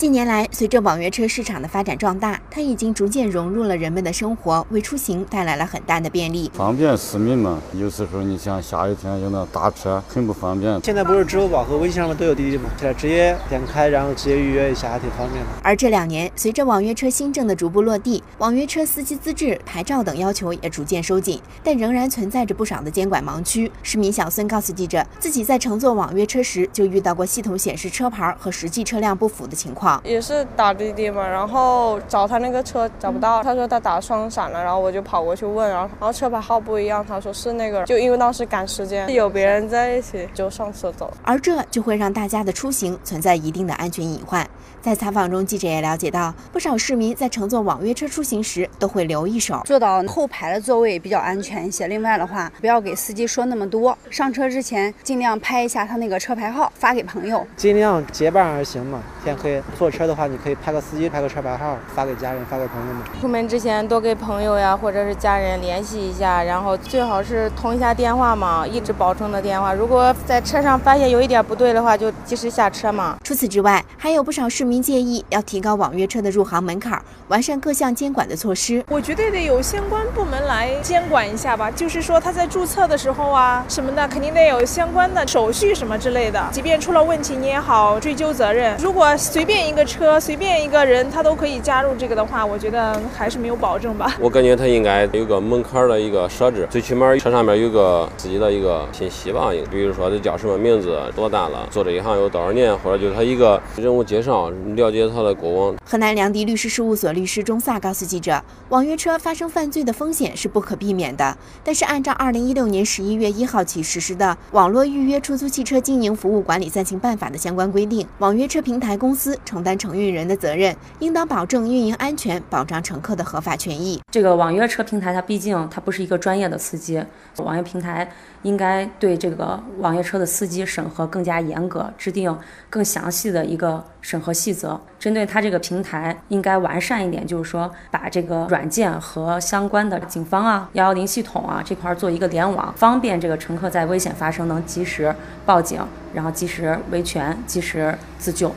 近年来，随着网约车市场的发展壮大，它已经逐渐融入了人们的生活，为出行带来了很大的便利，方便市民嘛。有时候你像下雨天有那打车很不方便。现在不是支付宝和微信上面都有滴滴吗？现在直接点开，然后直接预约一下，还挺方便的。而这两年，随着网约车新政的逐步落地，网约车司机资质、牌照等要求也逐渐收紧，但仍然存在着不少的监管盲区。市民小孙告诉记者，自己在乘坐网约车时就遇到过系统显示车牌和实际车辆不符的情况，也是打。滴滴嘛，然后找他那个车找不到，他说他打双闪了，然后我就跑过去问，然后然后车牌号不一样，他说是那个，就因为当时赶时间，有别人在一起，就上车走了，而这就会让大家的出行存在一定的安全隐患。在采访中，记者也了解到，不少市民在乘坐网约车出行时都会留一手，坐到后排的座位比较安全一些。另外的话，不要给司机说那么多，上车之前尽量拍一下他那个车牌号，发给朋友，尽量结伴而行嘛。天黑坐车的话，你可以拍个司机，拍个车牌号，发给家人，发给朋友们。出门之前多给朋友呀，或者是家人联系一下，然后最好是通一下电话嘛，一直保证的电话。如果在车上发现有一点不对的话，就及时下车嘛。除此之外，还有不少市民建议要。提高网约车的入行门槛，完善各项监管的措施。我觉得得有相关部门来监管一下吧。就是说他在注册的时候啊什么的，肯定得有相关的手续什么之类的。即便出了问题，你也好追究责任。如果随便一个车、随便一个人他都可以加入这个的话，我觉得还是没有保证吧。我感觉他应该有个门槛的一个设置，最起码车上面有个自己的一个信息吧。比如说他叫什么名字，多大了，做这一行有多少年，或者就是他一个人物介绍，了解他的过往。河南良迪律师事务所律师钟萨告诉记者，网约车发生犯罪的风险是不可避免的。但是，按照二零一六年十一月一号起实施的《网络预约出租汽车经营服务管理暂行办法》的相关规定，网约车平台公司承担承运人的责任，应当保证运营安全，保障乘客的合法权益。这个网约车平台，它毕竟它不是一个专业的司机，网约平台应该对这个网约车的司机审核更加严格，制定更详细的一个审核细则，针对。它这个平台应该完善一点，就是说把这个软件和相关的警方啊、幺幺零系统啊这块做一个联网，方便这个乘客在危险发生能及时报警，然后及时维权、及时自救。